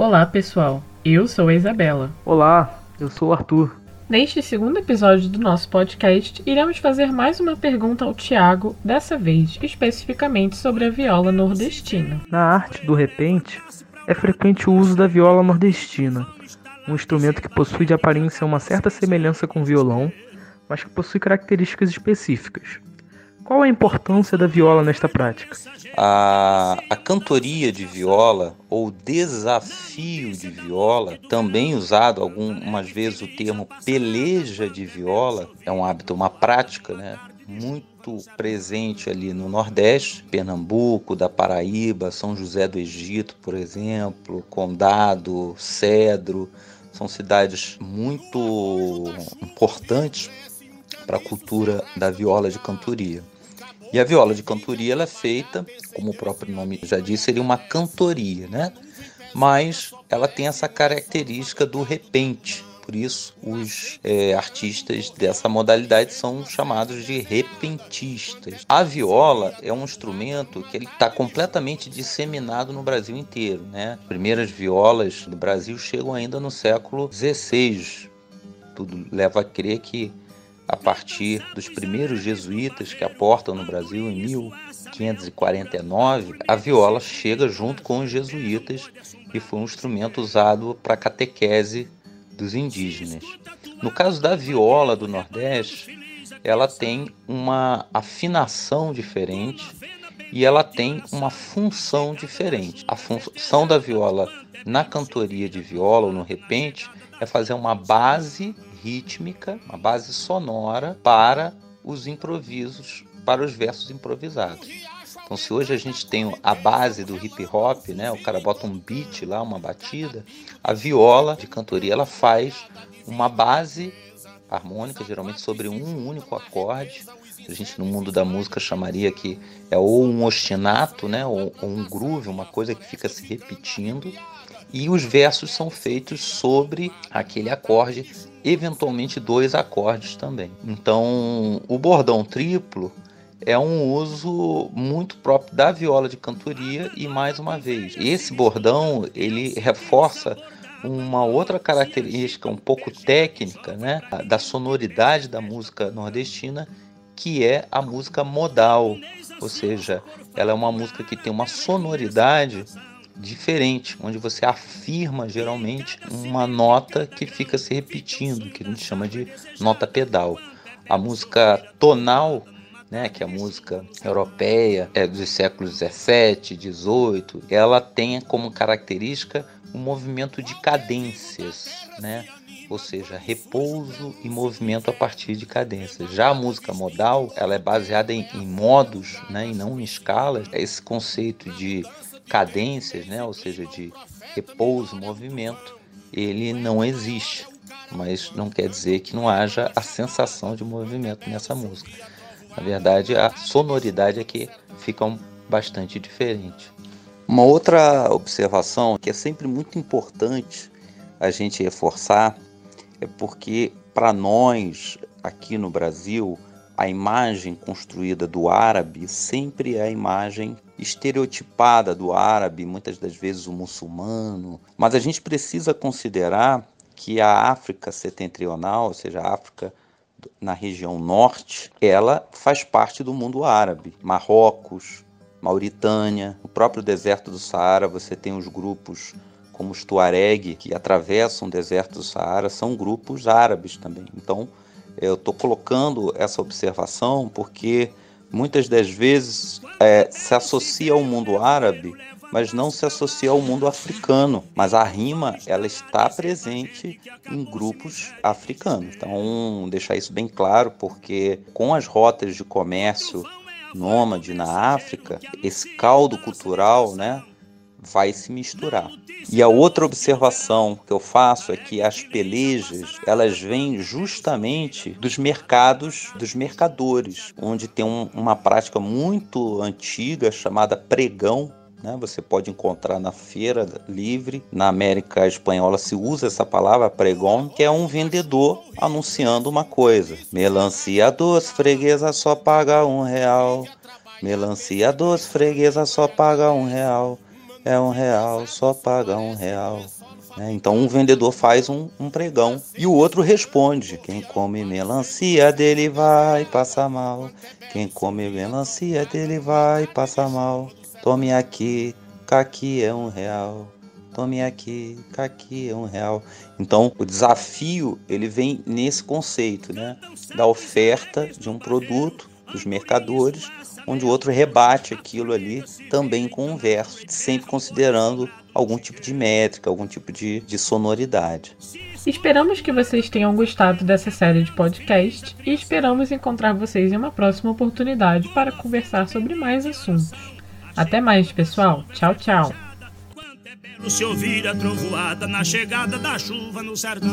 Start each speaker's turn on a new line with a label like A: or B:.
A: Olá, pessoal. Eu sou a Isabela.
B: Olá, eu sou o Arthur.
A: Neste segundo episódio do nosso podcast, iremos fazer mais uma pergunta ao Tiago, dessa vez especificamente sobre a viola nordestina.
B: Na arte do repente, é frequente o uso da viola nordestina, um instrumento que possui de aparência uma certa semelhança com o violão, mas que possui características específicas. Qual a importância da viola nesta prática?
C: A, a cantoria de viola ou desafio de viola, também usado algumas vezes o termo peleja de viola, é um hábito, uma prática, né? Muito presente ali no Nordeste, Pernambuco, da Paraíba, São José do Egito, por exemplo, Condado, Cedro, são cidades muito importantes para a cultura da viola de cantoria. E a viola de cantoria ela é feita, como o próprio nome já disse, seria uma cantoria, né? Mas ela tem essa característica do repente. Por isso, os é, artistas dessa modalidade são chamados de repentistas. A viola é um instrumento que está completamente disseminado no Brasil inteiro. Né? As primeiras violas do Brasil chegam ainda no século XVI. Tudo leva a crer que a partir dos primeiros jesuítas que aportam no Brasil em 1549, a viola chega junto com os jesuítas e foi um instrumento usado para catequese dos indígenas. No caso da viola do Nordeste, ela tem uma afinação diferente e ela tem uma função diferente. A função da viola na cantoria de viola ou no repente é fazer uma base rítmica, uma base sonora para os improvisos, para os versos improvisados. Então, se hoje a gente tem a base do hip hop, né, o cara bota um beat lá, uma batida, a viola de cantoria ela faz uma base harmônica, geralmente sobre um único acorde. A gente no mundo da música chamaria que é ou um ostinato, né, ou, ou um groove, uma coisa que fica se repetindo. E os versos são feitos sobre aquele acorde eventualmente dois acordes também. Então, o bordão triplo é um uso muito próprio da viola de cantoria e mais uma vez, esse bordão ele reforça uma outra característica um pouco técnica, né, da sonoridade da música nordestina, que é a música modal, ou seja, ela é uma música que tem uma sonoridade diferente, onde você afirma geralmente uma nota que fica se repetindo, que a gente chama de nota pedal. A música tonal, né, que é a música europeia, é dos séculos 17, 18, ela tem como característica um movimento de cadências, né? Ou seja, repouso e movimento a partir de cadências. Já a música modal, ela é baseada em, em modos, né, e não em escalas. Esse conceito de cadências, né, ou seja, de repouso, movimento, ele não existe. Mas não quer dizer que não haja a sensação de movimento nessa música. Na verdade, a sonoridade é que fica bastante diferente. Uma outra observação que é sempre muito importante a gente reforçar é porque para nós aqui no Brasil a imagem construída do árabe sempre é a imagem estereotipada do árabe, muitas das vezes o muçulmano. Mas a gente precisa considerar que a África setentrional, ou seja, a África na região norte, ela faz parte do mundo árabe. Marrocos, Mauritânia, o próprio deserto do Saara, você tem os grupos como os Tuareg, que atravessam o deserto do Saara, são grupos árabes também. Então, eu estou colocando essa observação porque muitas das vezes é, se associa ao mundo árabe, mas não se associa ao mundo africano. Mas a rima ela está presente em grupos africanos. Então deixar isso bem claro, porque com as rotas de comércio nômade na África, esse caldo cultural, né, vai se misturar. E a outra observação que eu faço é que as pelejas, elas vêm justamente dos mercados, dos mercadores, onde tem um, uma prática muito antiga chamada pregão, né? Você pode encontrar na feira livre, na América Espanhola se usa essa palavra pregão, que é um vendedor anunciando uma coisa. Melancia doce, freguesa só paga um real. Melancia doce, freguesa só paga um real. É um real, só paga um real. Né? Então um vendedor faz um, um, pregão e o outro responde: quem come melancia dele vai passar mal. Quem come melancia dele vai passar mal. Tome aqui, caqui é um real. Tome aqui, caqui é um real. Então o desafio ele vem nesse conceito, né? Da oferta de um produto dos mercadores, onde o outro rebate aquilo ali também com um verso, sempre considerando algum tipo de métrica, algum tipo de, de sonoridade.
A: Esperamos que vocês tenham gostado dessa série de podcast e esperamos encontrar vocês em uma próxima oportunidade para conversar sobre mais assuntos. Até mais, pessoal. Tchau, tchau. Se ouvir a trovoada na chegada da chuva no sertão.